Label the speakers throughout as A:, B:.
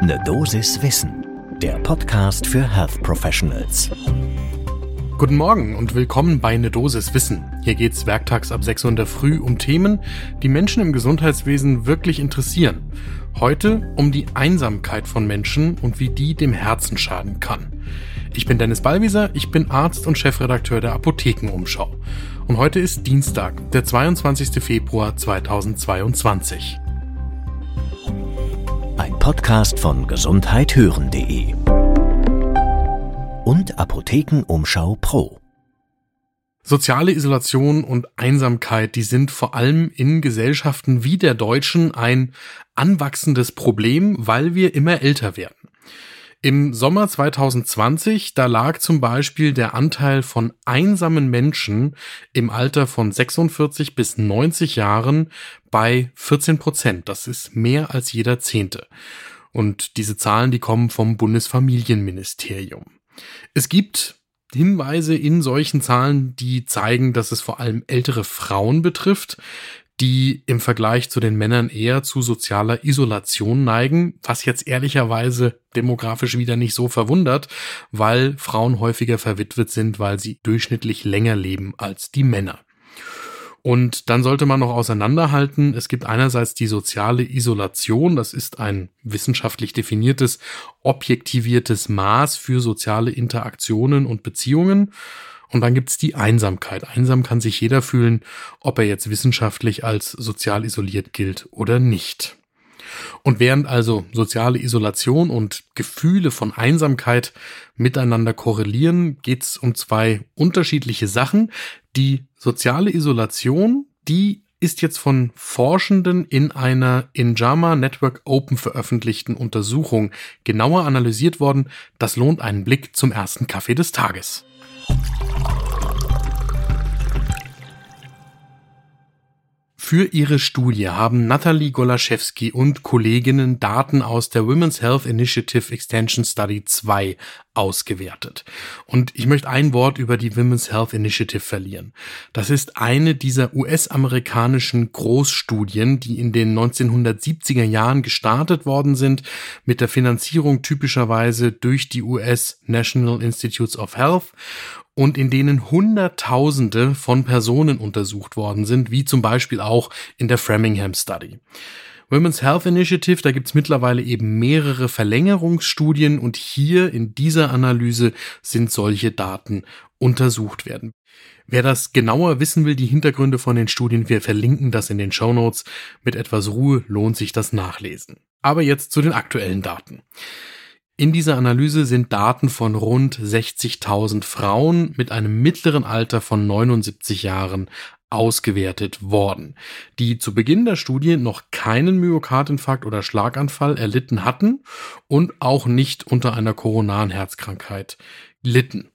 A: Ne Dosis Wissen, der Podcast für Health Professionals.
B: Guten Morgen und willkommen bei Ne Dosis Wissen. Hier geht's werktags ab 6 Uhr in der Früh um Themen, die Menschen im Gesundheitswesen wirklich interessieren. Heute um die Einsamkeit von Menschen und wie die dem Herzen schaden kann. Ich bin Dennis Ballwieser, ich bin Arzt und Chefredakteur der Apothekenumschau. Und heute ist Dienstag, der 22. Februar 2022.
A: Podcast von gesundheithören.de und Apothekenumschau Pro.
B: Soziale Isolation und Einsamkeit, die sind vor allem in Gesellschaften wie der deutschen ein anwachsendes Problem, weil wir immer älter werden. Im Sommer 2020, da lag zum Beispiel der Anteil von einsamen Menschen im Alter von 46 bis 90 Jahren bei 14 Prozent. Das ist mehr als jeder Zehnte. Und diese Zahlen, die kommen vom Bundesfamilienministerium. Es gibt Hinweise in solchen Zahlen, die zeigen, dass es vor allem ältere Frauen betrifft die im Vergleich zu den Männern eher zu sozialer Isolation neigen, was jetzt ehrlicherweise demografisch wieder nicht so verwundert, weil Frauen häufiger verwitwet sind, weil sie durchschnittlich länger leben als die Männer. Und dann sollte man noch auseinanderhalten, es gibt einerseits die soziale Isolation, das ist ein wissenschaftlich definiertes, objektiviertes Maß für soziale Interaktionen und Beziehungen. Und dann gibt's die Einsamkeit. Einsam kann sich jeder fühlen, ob er jetzt wissenschaftlich als sozial isoliert gilt oder nicht. Und während also soziale Isolation und Gefühle von Einsamkeit miteinander korrelieren, geht's um zwei unterschiedliche Sachen. Die soziale Isolation, die ist jetzt von Forschenden in einer in JAMA Network Open veröffentlichten Untersuchung genauer analysiert worden. Das lohnt einen Blick zum ersten Kaffee des Tages. Für ihre Studie haben Natalie Golaschewski und Kolleginnen Daten aus der Women's Health Initiative Extension Study 2 ausgewertet. Und ich möchte ein Wort über die Women's Health Initiative verlieren. Das ist eine dieser US-amerikanischen Großstudien, die in den 1970er Jahren gestartet worden sind, mit der Finanzierung typischerweise durch die US National Institutes of Health und in denen Hunderttausende von Personen untersucht worden sind, wie zum Beispiel auch in der Framingham Study. Women's Health Initiative, da gibt's mittlerweile eben mehrere Verlängerungsstudien und hier in dieser Analyse sind solche Daten untersucht werden. Wer das genauer wissen will, die Hintergründe von den Studien, wir verlinken das in den Show Notes. Mit etwas Ruhe lohnt sich das Nachlesen. Aber jetzt zu den aktuellen Daten. In dieser Analyse sind Daten von rund 60.000 Frauen mit einem mittleren Alter von 79 Jahren ausgewertet worden, die zu Beginn der Studie noch keinen Myokardinfarkt oder Schlaganfall erlitten hatten und auch nicht unter einer koronaren Herzkrankheit litten.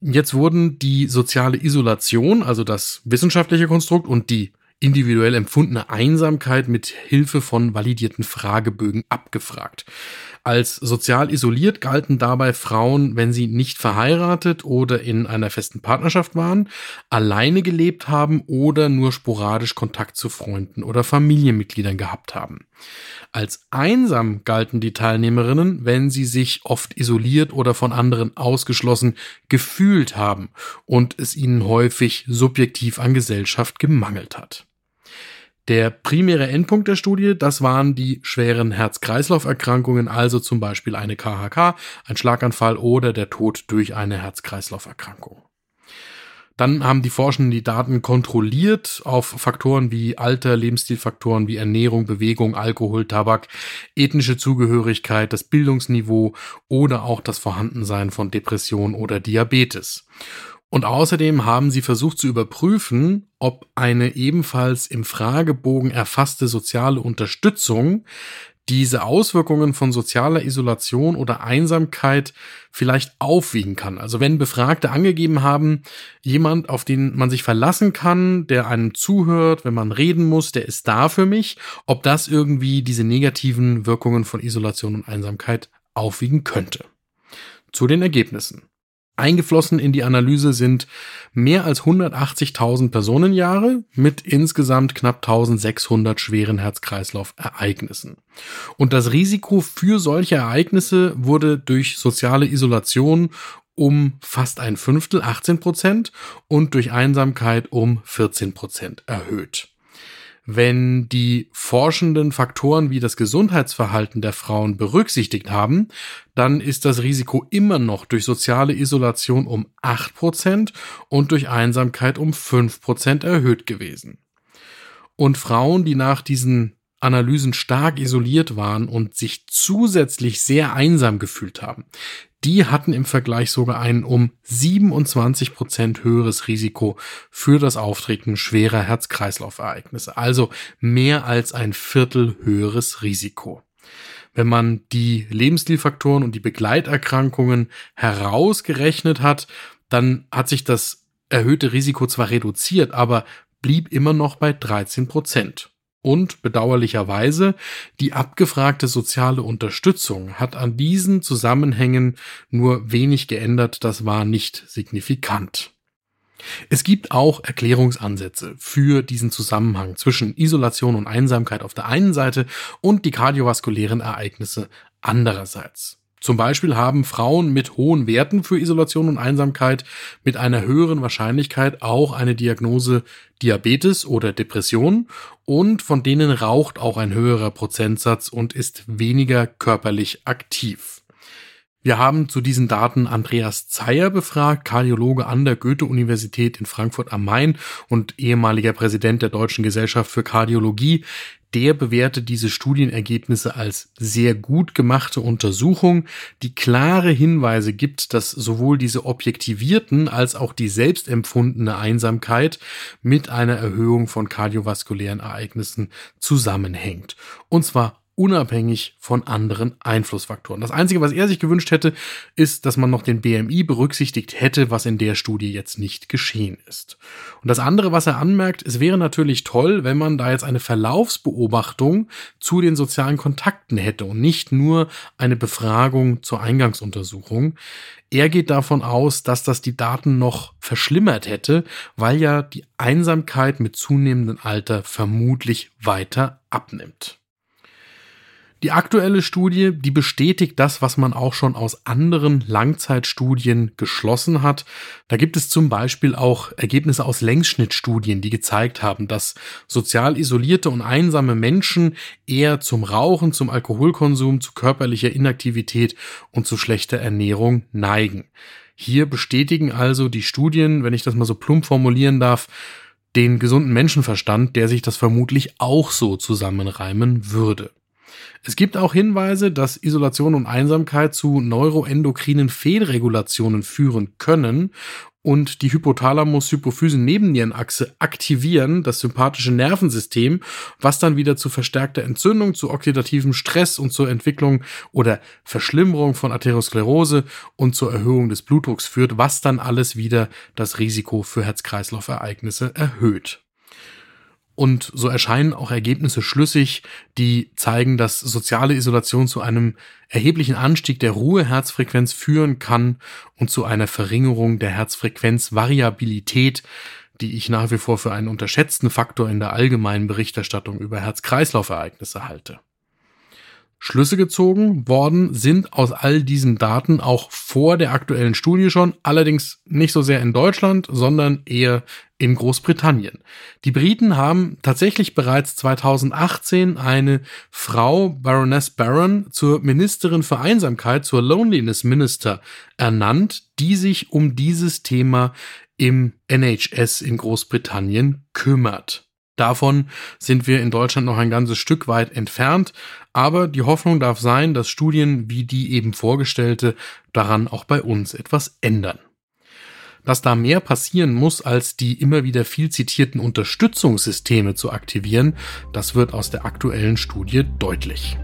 B: Jetzt wurden die soziale Isolation, also das wissenschaftliche Konstrukt und die individuell empfundene Einsamkeit mit Hilfe von validierten Fragebögen abgefragt. Als sozial isoliert galten dabei Frauen, wenn sie nicht verheiratet oder in einer festen Partnerschaft waren, alleine gelebt haben oder nur sporadisch Kontakt zu Freunden oder Familienmitgliedern gehabt haben. Als einsam galten die Teilnehmerinnen, wenn sie sich oft isoliert oder von anderen ausgeschlossen gefühlt haben und es ihnen häufig subjektiv an Gesellschaft gemangelt hat. Der primäre Endpunkt der Studie, das waren die schweren Herz-Kreislauf-Erkrankungen, also zum Beispiel eine KHK, ein Schlaganfall oder der Tod durch eine Herz-Kreislauf-Erkrankung. Dann haben die Forschenden die Daten kontrolliert auf Faktoren wie Alter, Lebensstilfaktoren wie Ernährung, Bewegung, Alkohol, Tabak, ethnische Zugehörigkeit, das Bildungsniveau oder auch das Vorhandensein von Depression oder Diabetes. Und außerdem haben sie versucht zu überprüfen, ob eine ebenfalls im Fragebogen erfasste soziale Unterstützung diese Auswirkungen von sozialer Isolation oder Einsamkeit vielleicht aufwiegen kann. Also wenn Befragte angegeben haben, jemand, auf den man sich verlassen kann, der einem zuhört, wenn man reden muss, der ist da für mich, ob das irgendwie diese negativen Wirkungen von Isolation und Einsamkeit aufwiegen könnte. Zu den Ergebnissen. Eingeflossen in die Analyse sind mehr als 180.000 Personenjahre mit insgesamt knapp 1600 schweren Herz-Kreislauf-Ereignissen. Und das Risiko für solche Ereignisse wurde durch soziale Isolation um fast ein Fünftel, 18 Prozent, und durch Einsamkeit um 14 Prozent erhöht. Wenn die forschenden Faktoren wie das Gesundheitsverhalten der Frauen berücksichtigt haben, dann ist das Risiko immer noch durch soziale Isolation um 8% und durch Einsamkeit um 5% erhöht gewesen. Und Frauen, die nach diesen Analysen stark isoliert waren und sich zusätzlich sehr einsam gefühlt haben, die hatten im Vergleich sogar ein um 27 Prozent höheres Risiko für das Auftreten schwerer Herz-Kreislauf-Ereignisse. Also mehr als ein Viertel höheres Risiko. Wenn man die Lebensstilfaktoren und die Begleiterkrankungen herausgerechnet hat, dann hat sich das erhöhte Risiko zwar reduziert, aber blieb immer noch bei 13 Prozent. Und bedauerlicherweise, die abgefragte soziale Unterstützung hat an diesen Zusammenhängen nur wenig geändert, das war nicht signifikant. Es gibt auch Erklärungsansätze für diesen Zusammenhang zwischen Isolation und Einsamkeit auf der einen Seite und die kardiovaskulären Ereignisse andererseits. Zum Beispiel haben Frauen mit hohen Werten für Isolation und Einsamkeit mit einer höheren Wahrscheinlichkeit auch eine Diagnose Diabetes oder Depression und von denen raucht auch ein höherer Prozentsatz und ist weniger körperlich aktiv. Wir haben zu diesen Daten Andreas Zeyer befragt, Kardiologe an der Goethe-Universität in Frankfurt am Main und ehemaliger Präsident der Deutschen Gesellschaft für Kardiologie der bewertet diese Studienergebnisse als sehr gut gemachte Untersuchung, die klare Hinweise gibt, dass sowohl diese objektivierten als auch die selbstempfundene Einsamkeit mit einer Erhöhung von kardiovaskulären Ereignissen zusammenhängt. Und zwar unabhängig von anderen Einflussfaktoren. Das Einzige, was er sich gewünscht hätte, ist, dass man noch den BMI berücksichtigt hätte, was in der Studie jetzt nicht geschehen ist. Und das andere, was er anmerkt, es wäre natürlich toll, wenn man da jetzt eine Verlaufsbeobachtung zu den sozialen Kontakten hätte und nicht nur eine Befragung zur Eingangsuntersuchung. Er geht davon aus, dass das die Daten noch verschlimmert hätte, weil ja die Einsamkeit mit zunehmendem Alter vermutlich weiter abnimmt. Die aktuelle Studie, die bestätigt das, was man auch schon aus anderen Langzeitstudien geschlossen hat. Da gibt es zum Beispiel auch Ergebnisse aus Längsschnittstudien, die gezeigt haben, dass sozial isolierte und einsame Menschen eher zum Rauchen, zum Alkoholkonsum, zu körperlicher Inaktivität und zu schlechter Ernährung neigen. Hier bestätigen also die Studien, wenn ich das mal so plump formulieren darf, den gesunden Menschenverstand, der sich das vermutlich auch so zusammenreimen würde. Es gibt auch Hinweise, dass Isolation und Einsamkeit zu neuroendokrinen Fehlregulationen führen können und die Hypothalamus-Hypophysen-Nebennierenachse aktivieren, das sympathische Nervensystem, was dann wieder zu verstärkter Entzündung, zu oxidativem Stress und zur Entwicklung oder Verschlimmerung von Atherosklerose und zur Erhöhung des Blutdrucks führt, was dann alles wieder das Risiko für Herz-Kreislauf-Ereignisse erhöht. Und so erscheinen auch Ergebnisse schlüssig, die zeigen, dass soziale Isolation zu einem erheblichen Anstieg der Ruheherzfrequenz führen kann und zu einer Verringerung der Herzfrequenzvariabilität, die ich nach wie vor für einen unterschätzten Faktor in der allgemeinen Berichterstattung über Herz-Kreislauf-Ereignisse halte. Schlüsse gezogen worden sind aus all diesen Daten auch vor der aktuellen Studie schon, allerdings nicht so sehr in Deutschland, sondern eher in Großbritannien. Die Briten haben tatsächlich bereits 2018 eine Frau, Baroness Barron, zur Ministerin für Einsamkeit, zur Loneliness Minister ernannt, die sich um dieses Thema im NHS in Großbritannien kümmert. Davon sind wir in Deutschland noch ein ganzes Stück weit entfernt, aber die Hoffnung darf sein, dass Studien wie die eben vorgestellte daran auch bei uns etwas ändern. Dass da mehr passieren muss, als die immer wieder viel zitierten Unterstützungssysteme zu aktivieren, das wird aus der aktuellen Studie deutlich.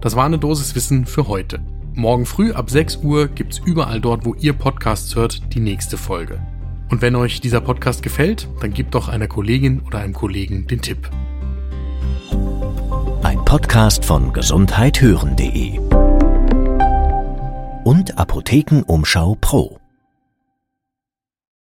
B: Das war eine Dosis Wissen für heute. Morgen früh ab 6 Uhr gibt's überall dort, wo ihr Podcasts hört, die nächste Folge. Und wenn euch dieser Podcast gefällt, dann gebt doch einer Kollegin oder einem Kollegen den Tipp.
A: Ein Podcast von gesundheithören.de und Apothekenumschau Pro.